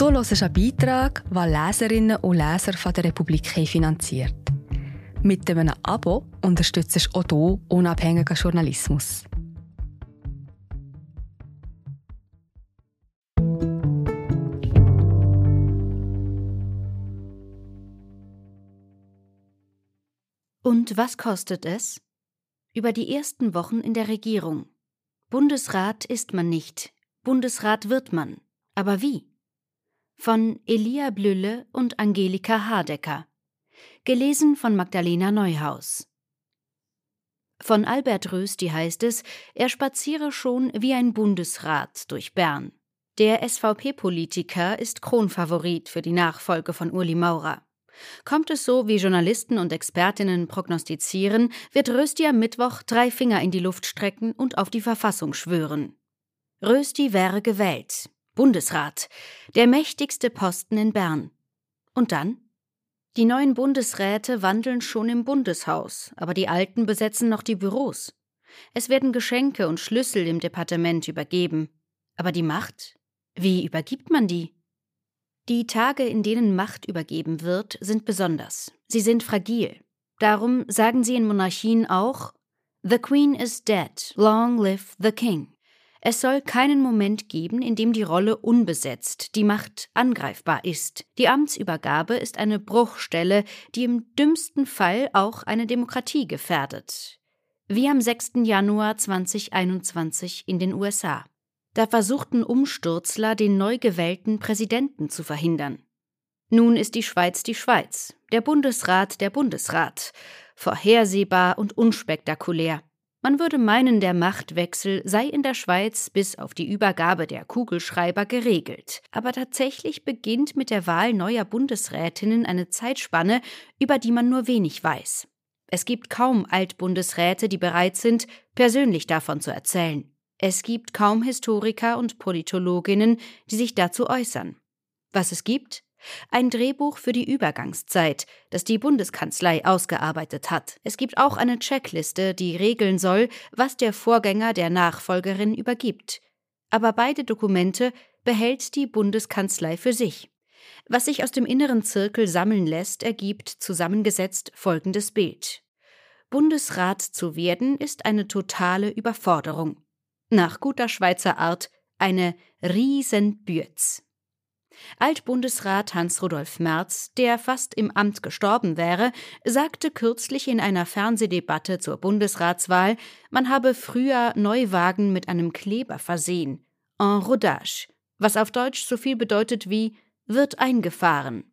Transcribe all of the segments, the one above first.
Du hörst einen Beitrag, den Leserinnen und Leser von der Republik finanziert. Mit einem Abo unterstützt du auch du unabhängigen Journalismus. Und was kostet es? Über die ersten Wochen in der Regierung. Bundesrat ist man nicht, Bundesrat wird man. Aber wie? Von Elia Blülle und Angelika Hardecker. Gelesen von Magdalena Neuhaus. Von Albert Rösti heißt es, er spaziere schon wie ein Bundesrat durch Bern. Der SVP-Politiker ist Kronfavorit für die Nachfolge von Uli Maurer. Kommt es so, wie Journalisten und Expertinnen prognostizieren, wird Rösti am Mittwoch drei Finger in die Luft strecken und auf die Verfassung schwören. Rösti wäre gewählt. Bundesrat. Der mächtigste Posten in Bern. Und dann? Die neuen Bundesräte wandeln schon im Bundeshaus, aber die alten besetzen noch die Büros. Es werden Geschenke und Schlüssel im Departement übergeben. Aber die Macht? Wie übergibt man die? Die Tage, in denen Macht übergeben wird, sind besonders. Sie sind fragil. Darum sagen sie in Monarchien auch The Queen is dead, long live the King. Es soll keinen Moment geben, in dem die Rolle unbesetzt, die Macht angreifbar ist. Die Amtsübergabe ist eine Bruchstelle, die im dümmsten Fall auch eine Demokratie gefährdet. Wie am 6. Januar 2021 in den USA. Da versuchten Umsturzler, den neu gewählten Präsidenten zu verhindern. Nun ist die Schweiz die Schweiz, der Bundesrat der Bundesrat, vorhersehbar und unspektakulär. Man würde meinen, der Machtwechsel sei in der Schweiz bis auf die Übergabe der Kugelschreiber geregelt. Aber tatsächlich beginnt mit der Wahl neuer Bundesrätinnen eine Zeitspanne, über die man nur wenig weiß. Es gibt kaum Altbundesräte, die bereit sind, persönlich davon zu erzählen. Es gibt kaum Historiker und Politologinnen, die sich dazu äußern. Was es gibt? Ein Drehbuch für die Übergangszeit, das die Bundeskanzlei ausgearbeitet hat. Es gibt auch eine Checkliste, die regeln soll, was der Vorgänger der Nachfolgerin übergibt. Aber beide Dokumente behält die Bundeskanzlei für sich. Was sich aus dem inneren Zirkel sammeln lässt, ergibt zusammengesetzt folgendes Bild. Bundesrat zu werden ist eine totale Überforderung nach guter Schweizer Art eine Riesenbürz. Altbundesrat Hans-Rudolf Merz, der fast im Amt gestorben wäre, sagte kürzlich in einer Fernsehdebatte zur Bundesratswahl, man habe früher Neuwagen mit einem Kleber versehen, en rodage, was auf Deutsch so viel bedeutet wie wird eingefahren.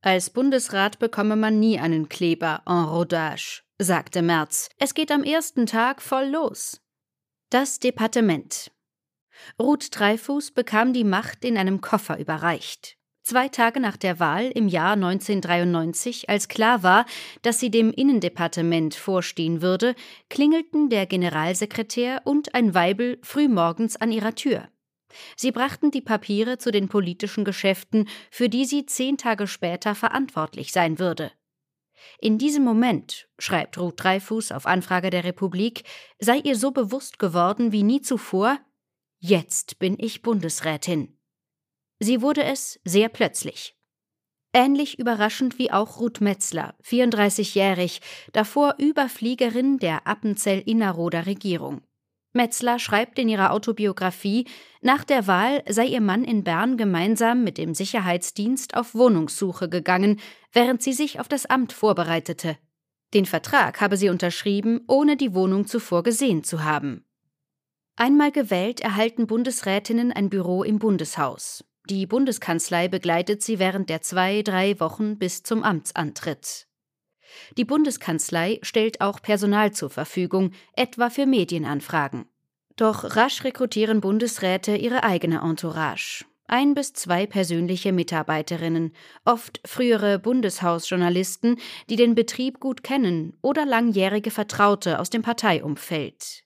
Als Bundesrat bekomme man nie einen Kleber en rodage, sagte Merz. Es geht am ersten Tag voll los. Das Departement. Ruth Dreifuß bekam die Macht in einem Koffer überreicht. Zwei Tage nach der Wahl im Jahr 1993, als klar war, dass sie dem Innendepartement vorstehen würde, klingelten der Generalsekretär und ein Weibel frühmorgens an ihrer Tür. Sie brachten die Papiere zu den politischen Geschäften, für die sie zehn Tage später verantwortlich sein würde. In diesem Moment, schreibt Ruth Dreifuß auf Anfrage der Republik, sei ihr so bewusst geworden wie nie zuvor, jetzt bin ich Bundesrätin. Sie wurde es sehr plötzlich. Ähnlich überraschend wie auch Ruth Metzler, 34-jährig, davor Überfliegerin der Appenzell-Innerrhoder Regierung. Metzler schreibt in ihrer Autobiografie, nach der Wahl sei ihr Mann in Bern gemeinsam mit dem Sicherheitsdienst auf Wohnungssuche gegangen, während sie sich auf das Amt vorbereitete. Den Vertrag habe sie unterschrieben, ohne die Wohnung zuvor gesehen zu haben. Einmal gewählt erhalten Bundesrätinnen ein Büro im Bundeshaus. Die Bundeskanzlei begleitet sie während der zwei, drei Wochen bis zum Amtsantritt. Die Bundeskanzlei stellt auch Personal zur Verfügung, etwa für Medienanfragen. Doch rasch rekrutieren Bundesräte ihre eigene Entourage. Ein bis zwei persönliche Mitarbeiterinnen, oft frühere Bundeshausjournalisten, die den Betrieb gut kennen oder langjährige Vertraute aus dem Parteiumfeld.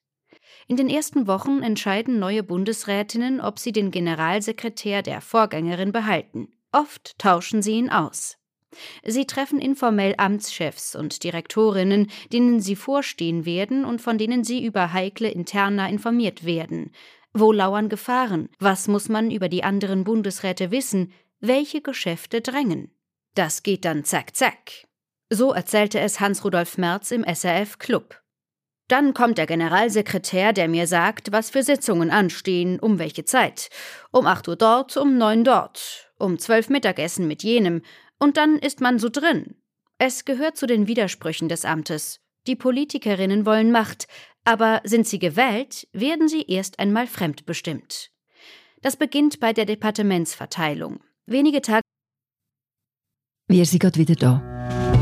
In den ersten Wochen entscheiden neue Bundesrätinnen, ob sie den Generalsekretär der Vorgängerin behalten. Oft tauschen sie ihn aus. Sie treffen informell Amtschefs und Direktorinnen, denen sie vorstehen werden und von denen sie über heikle Interna informiert werden. Wo lauern Gefahren? Was muss man über die anderen Bundesräte wissen? welche Geschäfte drängen. Das geht dann zack, zack. So erzählte es Hans-Rudolf Merz im SRF Club. Dann kommt der Generalsekretär, der mir sagt, was für Sitzungen anstehen, um welche Zeit. Um 8 Uhr dort, um 9 dort, um 12 Mittagessen mit jenem. Und dann ist man so drin. Es gehört zu den Widersprüchen des Amtes. Die Politikerinnen wollen Macht, aber sind sie gewählt, werden sie erst einmal fremdbestimmt. Das beginnt bei der Departementsverteilung. Wenige Tage. Wir sind gerade wieder da.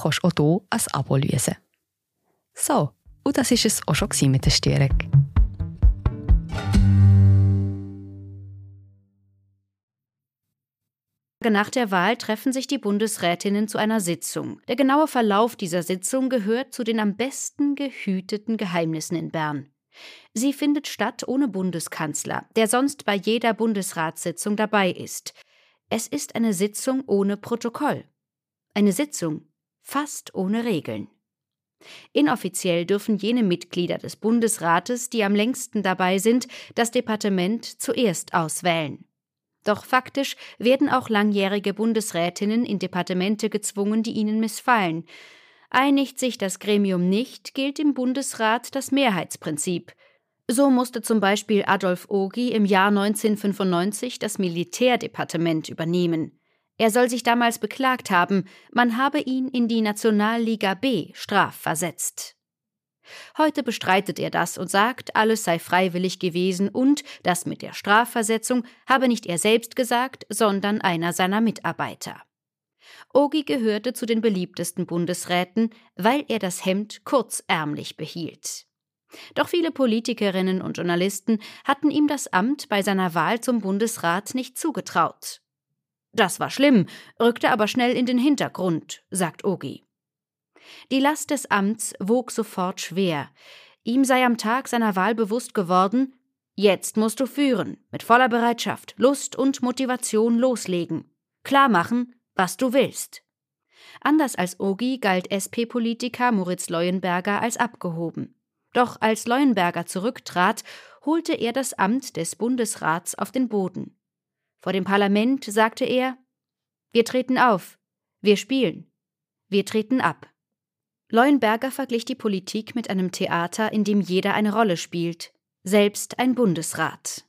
kannst auch hier ein Abo lösen. So, und das war es auch schon mit der Störung. Nach der Wahl treffen sich die Bundesrätinnen zu einer Sitzung. Der genaue Verlauf dieser Sitzung gehört zu den am besten gehüteten Geheimnissen in Bern. Sie findet statt ohne Bundeskanzler, der sonst bei jeder Bundesratssitzung dabei ist. Es ist eine Sitzung ohne Protokoll. Eine Sitzung fast ohne Regeln. Inoffiziell dürfen jene Mitglieder des Bundesrates, die am längsten dabei sind, das Departement zuerst auswählen. Doch faktisch werden auch langjährige Bundesrätinnen in Departemente gezwungen, die ihnen missfallen. Einigt sich das Gremium nicht, gilt im Bundesrat das Mehrheitsprinzip. So musste zum Beispiel Adolf Ogi im Jahr 1995 das Militärdepartement übernehmen. Er soll sich damals beklagt haben, man habe ihn in die Nationalliga B strafversetzt. Heute bestreitet er das und sagt, alles sei freiwillig gewesen und das mit der Strafversetzung habe nicht er selbst gesagt, sondern einer seiner Mitarbeiter. Ogi gehörte zu den beliebtesten Bundesräten, weil er das Hemd kurzärmlich behielt. Doch viele Politikerinnen und Journalisten hatten ihm das Amt bei seiner Wahl zum Bundesrat nicht zugetraut. Das war schlimm, rückte aber schnell in den Hintergrund, sagt Ogi. Die Last des Amts wog sofort schwer. Ihm sei am Tag seiner Wahl bewusst geworden, jetzt musst du führen, mit voller Bereitschaft, Lust und Motivation loslegen, klar machen, was du willst. Anders als Ogi galt SP-Politiker Moritz Leuenberger als abgehoben. Doch als Leuenberger zurücktrat, holte er das Amt des Bundesrats auf den Boden. Vor dem Parlament sagte er Wir treten auf, wir spielen, wir treten ab. Leuenberger verglich die Politik mit einem Theater, in dem jeder eine Rolle spielt, selbst ein Bundesrat.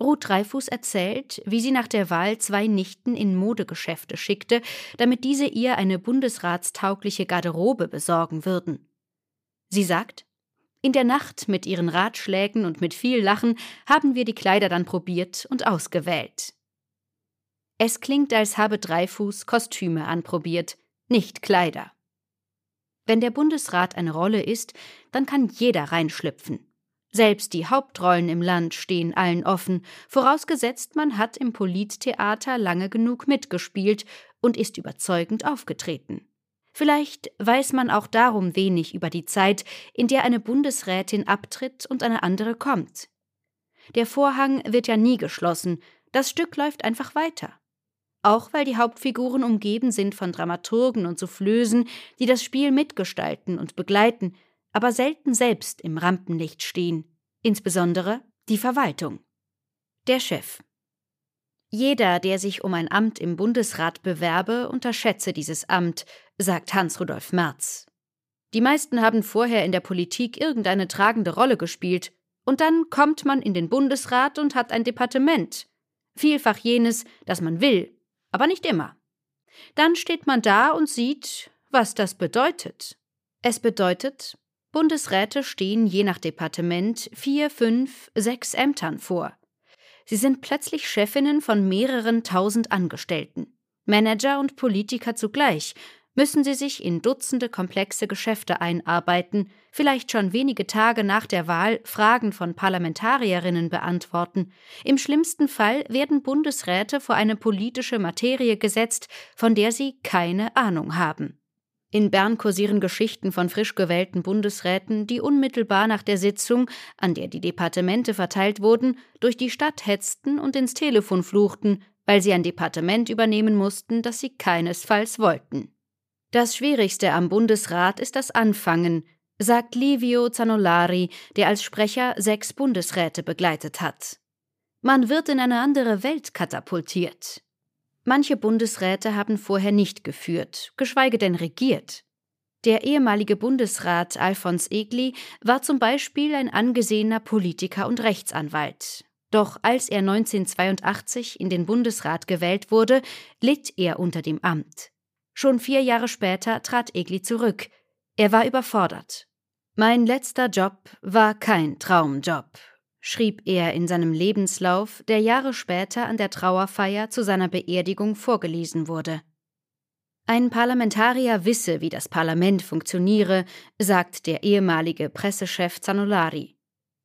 Ruth Dreifuß erzählt, wie sie nach der Wahl zwei Nichten in Modegeschäfte schickte, damit diese ihr eine bundesratstaugliche Garderobe besorgen würden. Sie sagt, in der Nacht mit ihren Ratschlägen und mit viel Lachen haben wir die Kleider dann probiert und ausgewählt. Es klingt, als habe Dreifuß Kostüme anprobiert, nicht Kleider. Wenn der Bundesrat eine Rolle ist, dann kann jeder reinschlüpfen. Selbst die Hauptrollen im Land stehen allen offen, vorausgesetzt man hat im Polittheater lange genug mitgespielt und ist überzeugend aufgetreten. Vielleicht weiß man auch darum wenig über die Zeit, in der eine Bundesrätin abtritt und eine andere kommt. Der Vorhang wird ja nie geschlossen, das Stück läuft einfach weiter. Auch weil die Hauptfiguren umgeben sind von Dramaturgen und Soufflösen, die das Spiel mitgestalten und begleiten, aber selten selbst im Rampenlicht stehen, insbesondere die Verwaltung. Der Chef. Jeder, der sich um ein Amt im Bundesrat bewerbe, unterschätze dieses Amt, sagt Hans-Rudolf Merz. Die meisten haben vorher in der Politik irgendeine tragende Rolle gespielt, und dann kommt man in den Bundesrat und hat ein Departement. Vielfach jenes, das man will, aber nicht immer. Dann steht man da und sieht, was das bedeutet. Es bedeutet, Bundesräte stehen je nach Departement vier, fünf, sechs Ämtern vor. Sie sind plötzlich Chefinnen von mehreren tausend Angestellten, Manager und Politiker zugleich, müssen sie sich in Dutzende komplexe Geschäfte einarbeiten, vielleicht schon wenige Tage nach der Wahl Fragen von Parlamentarierinnen beantworten. Im schlimmsten Fall werden Bundesräte vor eine politische Materie gesetzt, von der sie keine Ahnung haben. In Bern kursieren Geschichten von frisch gewählten Bundesräten, die unmittelbar nach der Sitzung, an der die Departemente verteilt wurden, durch die Stadt hetzten und ins Telefon fluchten, weil sie ein Departement übernehmen mussten, das sie keinesfalls wollten. Das Schwierigste am Bundesrat ist das Anfangen, sagt Livio Zanolari, der als Sprecher sechs Bundesräte begleitet hat. Man wird in eine andere Welt katapultiert. Manche Bundesräte haben vorher nicht geführt, geschweige denn regiert. Der ehemalige Bundesrat Alfons Egli war zum Beispiel ein angesehener Politiker und Rechtsanwalt. Doch als er 1982 in den Bundesrat gewählt wurde, litt er unter dem Amt. Schon vier Jahre später trat Egli zurück. Er war überfordert. Mein letzter Job war kein Traumjob, schrieb er in seinem Lebenslauf, der Jahre später an der Trauerfeier zu seiner Beerdigung vorgelesen wurde. Ein Parlamentarier wisse, wie das Parlament funktioniere, sagt der ehemalige Pressechef Zanolari.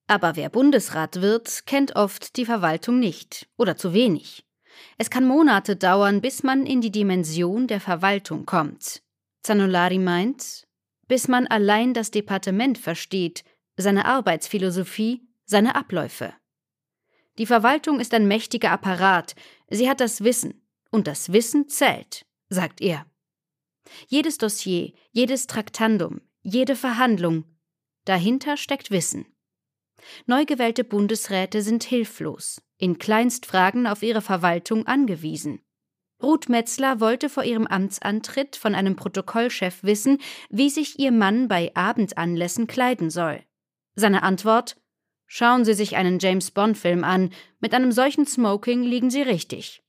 Aber wer Bundesrat wird, kennt oft die Verwaltung nicht oder zu wenig. Es kann Monate dauern, bis man in die Dimension der Verwaltung kommt. Zanolari meint, bis man allein das Departement versteht, seine Arbeitsphilosophie, seine Abläufe. Die Verwaltung ist ein mächtiger Apparat, sie hat das Wissen, und das Wissen zählt, sagt er. Jedes Dossier, jedes Traktandum, jede Verhandlung, dahinter steckt Wissen. Neu gewählte Bundesräte sind hilflos, in Kleinstfragen auf ihre Verwaltung angewiesen. Ruth Metzler wollte vor ihrem Amtsantritt von einem Protokollchef wissen, wie sich ihr Mann bei Abendanlässen kleiden soll. Seine Antwort Schauen Sie sich einen James Bond-Film an, mit einem solchen Smoking liegen Sie richtig.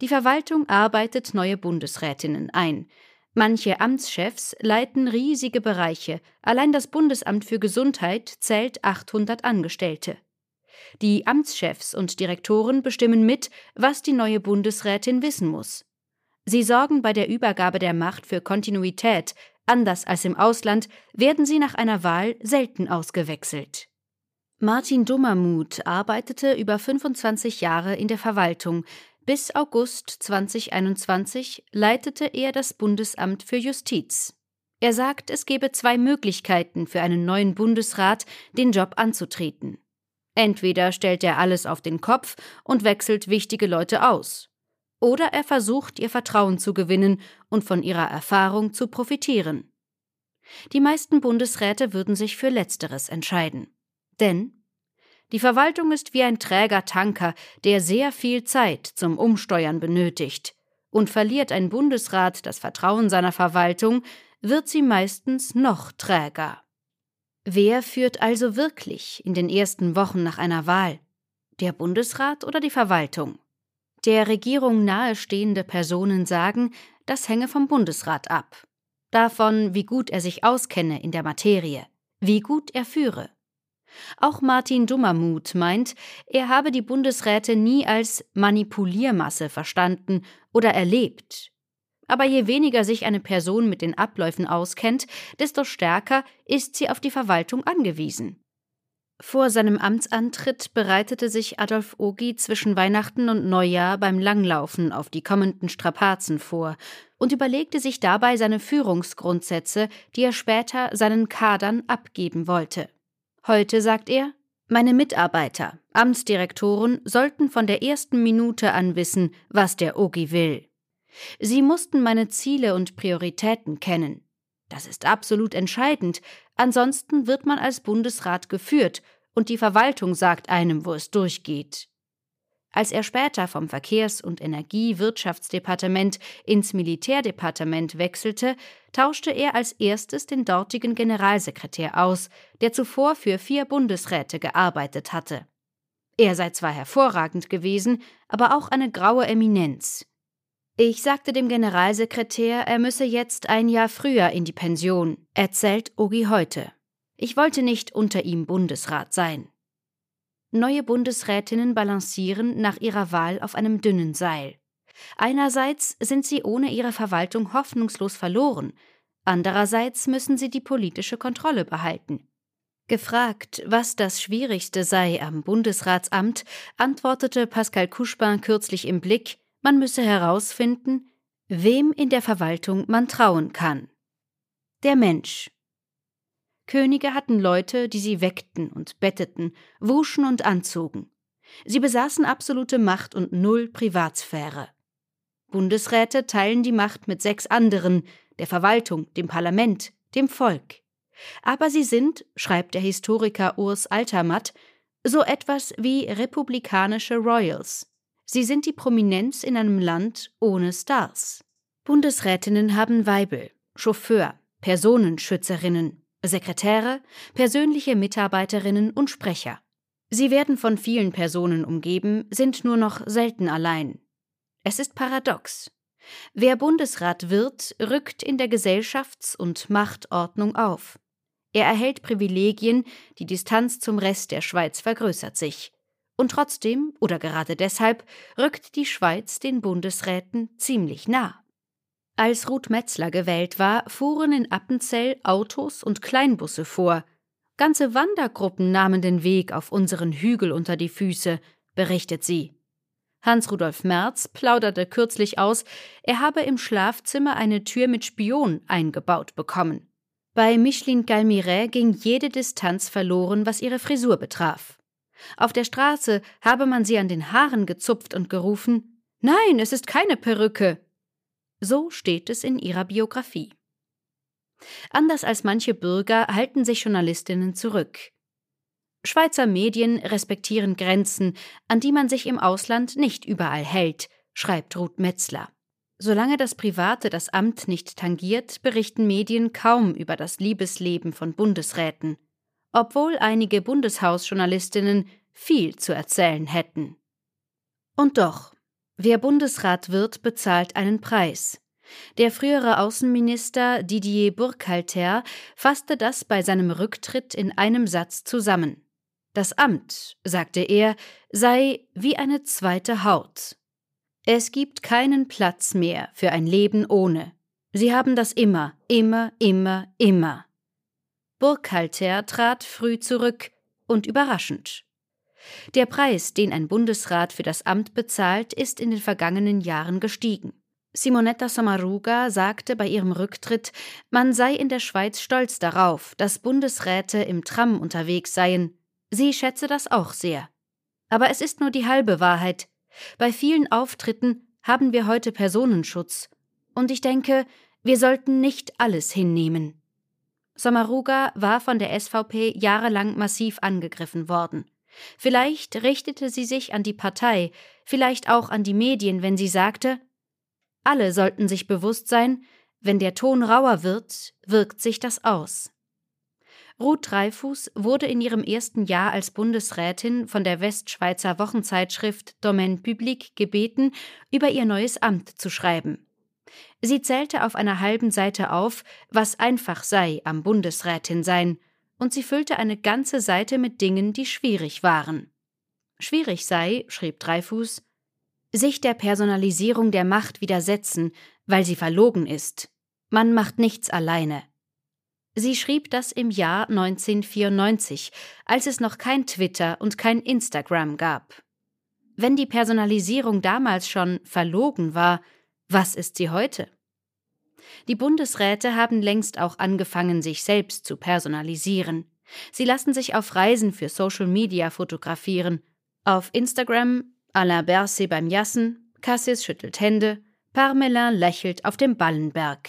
Die Verwaltung arbeitet neue Bundesrätinnen ein. Manche Amtschefs leiten riesige Bereiche, allein das Bundesamt für Gesundheit zählt 800 Angestellte. Die Amtschefs und Direktoren bestimmen mit, was die neue Bundesrätin wissen muss. Sie sorgen bei der Übergabe der Macht für Kontinuität, anders als im Ausland werden sie nach einer Wahl selten ausgewechselt. Martin Dummermuth arbeitete über 25 Jahre in der Verwaltung. Bis August 2021 leitete er das Bundesamt für Justiz. Er sagt, es gebe zwei Möglichkeiten für einen neuen Bundesrat, den Job anzutreten. Entweder stellt er alles auf den Kopf und wechselt wichtige Leute aus, oder er versucht, ihr Vertrauen zu gewinnen und von ihrer Erfahrung zu profitieren. Die meisten Bundesräte würden sich für letzteres entscheiden. Denn die Verwaltung ist wie ein träger Tanker, der sehr viel Zeit zum Umsteuern benötigt. Und verliert ein Bundesrat das Vertrauen seiner Verwaltung, wird sie meistens noch träger. Wer führt also wirklich in den ersten Wochen nach einer Wahl? Der Bundesrat oder die Verwaltung? Der Regierung nahestehende Personen sagen, das hänge vom Bundesrat ab. Davon, wie gut er sich auskenne in der Materie, wie gut er führe. Auch Martin Dummermuth meint, er habe die Bundesräte nie als Manipuliermasse verstanden oder erlebt. Aber je weniger sich eine Person mit den Abläufen auskennt, desto stärker ist sie auf die Verwaltung angewiesen. Vor seinem Amtsantritt bereitete sich Adolf Ogi zwischen Weihnachten und Neujahr beim Langlaufen auf die kommenden Strapazen vor und überlegte sich dabei seine Führungsgrundsätze, die er später seinen Kadern abgeben wollte. Heute sagt er, meine Mitarbeiter, Amtsdirektoren sollten von der ersten Minute an wissen, was der Ogi will. Sie mussten meine Ziele und Prioritäten kennen. Das ist absolut entscheidend, ansonsten wird man als Bundesrat geführt und die Verwaltung sagt einem, wo es durchgeht. Als er später vom Verkehrs- und Energiewirtschaftsdepartement ins Militärdepartement wechselte, tauschte er als erstes den dortigen Generalsekretär aus, der zuvor für vier Bundesräte gearbeitet hatte. Er sei zwar hervorragend gewesen, aber auch eine graue Eminenz. Ich sagte dem Generalsekretär, er müsse jetzt ein Jahr früher in die Pension, erzählt Ogi heute. Ich wollte nicht unter ihm Bundesrat sein. Neue Bundesrätinnen balancieren nach ihrer Wahl auf einem dünnen Seil. Einerseits sind sie ohne ihre Verwaltung hoffnungslos verloren, andererseits müssen sie die politische Kontrolle behalten. Gefragt, was das Schwierigste sei am Bundesratsamt, antwortete Pascal Couchepin kürzlich im Blick, man müsse herausfinden, wem in der Verwaltung man trauen kann. Der Mensch. Könige hatten Leute, die sie weckten und betteten, wuschen und anzogen. Sie besaßen absolute Macht und null Privatsphäre. Bundesräte teilen die Macht mit sechs anderen, der Verwaltung, dem Parlament, dem Volk. Aber sie sind, schreibt der Historiker Urs Altermatt, so etwas wie republikanische Royals. Sie sind die Prominenz in einem Land ohne Stars. Bundesrätinnen haben Weibel, Chauffeur, Personenschützerinnen, Sekretäre, persönliche Mitarbeiterinnen und Sprecher. Sie werden von vielen Personen umgeben, sind nur noch selten allein. Es ist paradox. Wer Bundesrat wird, rückt in der Gesellschafts- und Machtordnung auf. Er erhält Privilegien, die Distanz zum Rest der Schweiz vergrößert sich. Und trotzdem, oder gerade deshalb, rückt die Schweiz den Bundesräten ziemlich nah. Als Ruth Metzler gewählt war, fuhren in Appenzell Autos und Kleinbusse vor. Ganze Wandergruppen nahmen den Weg auf unseren Hügel unter die Füße, berichtet sie. Hans-Rudolf Merz plauderte kürzlich aus, er habe im Schlafzimmer eine Tür mit Spion eingebaut bekommen. Bei Micheline Galmiret ging jede Distanz verloren, was ihre Frisur betraf. Auf der Straße habe man sie an den Haaren gezupft und gerufen: Nein, es ist keine Perücke. So steht es in ihrer Biografie. Anders als manche Bürger halten sich Journalistinnen zurück. Schweizer Medien respektieren Grenzen, an die man sich im Ausland nicht überall hält, schreibt Ruth Metzler. Solange das Private das Amt nicht tangiert, berichten Medien kaum über das Liebesleben von Bundesräten, obwohl einige Bundeshausjournalistinnen viel zu erzählen hätten. Und doch, wer Bundesrat wird, bezahlt einen Preis. Der frühere Außenminister Didier Burkhalter fasste das bei seinem Rücktritt in einem Satz zusammen. Das Amt, sagte er, sei wie eine zweite Haut. Es gibt keinen Platz mehr für ein Leben ohne. Sie haben das immer, immer, immer, immer. Burkhalter trat früh zurück und überraschend. Der Preis, den ein Bundesrat für das Amt bezahlt, ist in den vergangenen Jahren gestiegen. Simonetta Sommaruga sagte bei ihrem Rücktritt, man sei in der Schweiz stolz darauf, dass Bundesräte im Tram unterwegs seien. Sie schätze das auch sehr. Aber es ist nur die halbe Wahrheit. Bei vielen Auftritten haben wir heute Personenschutz. Und ich denke, wir sollten nicht alles hinnehmen. Samaruga war von der SVP jahrelang massiv angegriffen worden. Vielleicht richtete sie sich an die Partei, vielleicht auch an die Medien, wenn sie sagte, alle sollten sich bewusst sein, wenn der Ton rauer wird, wirkt sich das aus. Ruth Dreifuß wurde in ihrem ersten Jahr als Bundesrätin von der Westschweizer Wochenzeitschrift Domaine Public gebeten, über ihr neues Amt zu schreiben. Sie zählte auf einer halben Seite auf, was einfach sei am Bundesrätin sein, und sie füllte eine ganze Seite mit Dingen, die schwierig waren. Schwierig sei, schrieb Dreifuß, sich der Personalisierung der Macht widersetzen, weil sie verlogen ist. Man macht nichts alleine. Sie schrieb das im Jahr 1994, als es noch kein Twitter und kein Instagram gab. Wenn die Personalisierung damals schon verlogen war, was ist sie heute? Die Bundesräte haben längst auch angefangen, sich selbst zu personalisieren. Sie lassen sich auf Reisen für Social Media fotografieren. Auf Instagram Alain Berset beim Jassen, Cassis schüttelt Hände, Parmelin lächelt auf dem Ballenberg.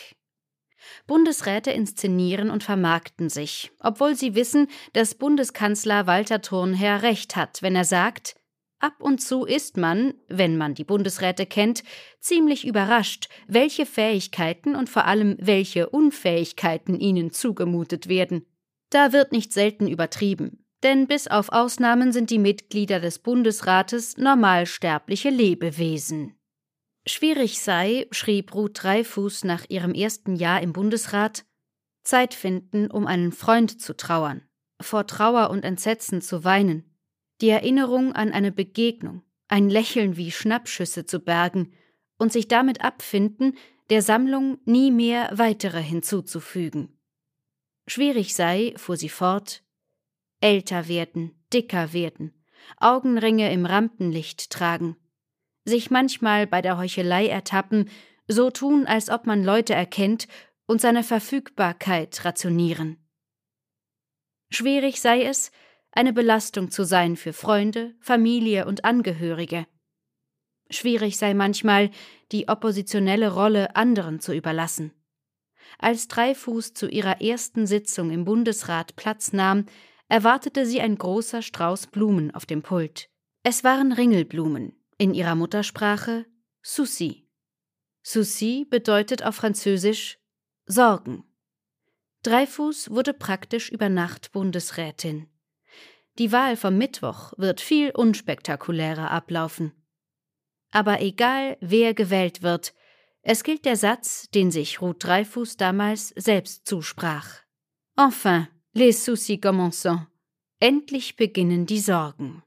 Bundesräte inszenieren und vermarkten sich, obwohl sie wissen, dass Bundeskanzler Walter Thurnherr recht hat, wenn er sagt, ab und zu ist man, wenn man die Bundesräte kennt, ziemlich überrascht, welche Fähigkeiten und vor allem welche Unfähigkeiten ihnen zugemutet werden. Da wird nicht selten übertrieben, denn bis auf Ausnahmen sind die Mitglieder des Bundesrates normalsterbliche Lebewesen. Schwierig sei, schrieb Ruth Dreifuß nach ihrem ersten Jahr im Bundesrat, Zeit finden, um einen Freund zu trauern, vor Trauer und Entsetzen zu weinen, die Erinnerung an eine Begegnung, ein Lächeln wie Schnappschüsse zu bergen und sich damit abfinden, der Sammlung nie mehr weitere hinzuzufügen. Schwierig sei, fuhr sie fort, älter werden, dicker werden, Augenringe im Rampenlicht tragen, sich manchmal bei der Heuchelei ertappen, so tun, als ob man Leute erkennt und seine Verfügbarkeit rationieren. Schwierig sei es, eine Belastung zu sein für Freunde, Familie und Angehörige. Schwierig sei manchmal, die oppositionelle Rolle anderen zu überlassen. Als Dreifuß zu ihrer ersten Sitzung im Bundesrat Platz nahm, erwartete sie ein großer Strauß Blumen auf dem Pult. Es waren Ringelblumen, in ihrer Muttersprache Souci. Souci bedeutet auf Französisch Sorgen. Dreifuß wurde praktisch über Nacht Bundesrätin. Die Wahl vom Mittwoch wird viel unspektakulärer ablaufen. Aber egal, wer gewählt wird, es gilt der Satz, den sich Ruth Dreifuß damals selbst zusprach. Enfin, les soucis commencent. Endlich beginnen die Sorgen.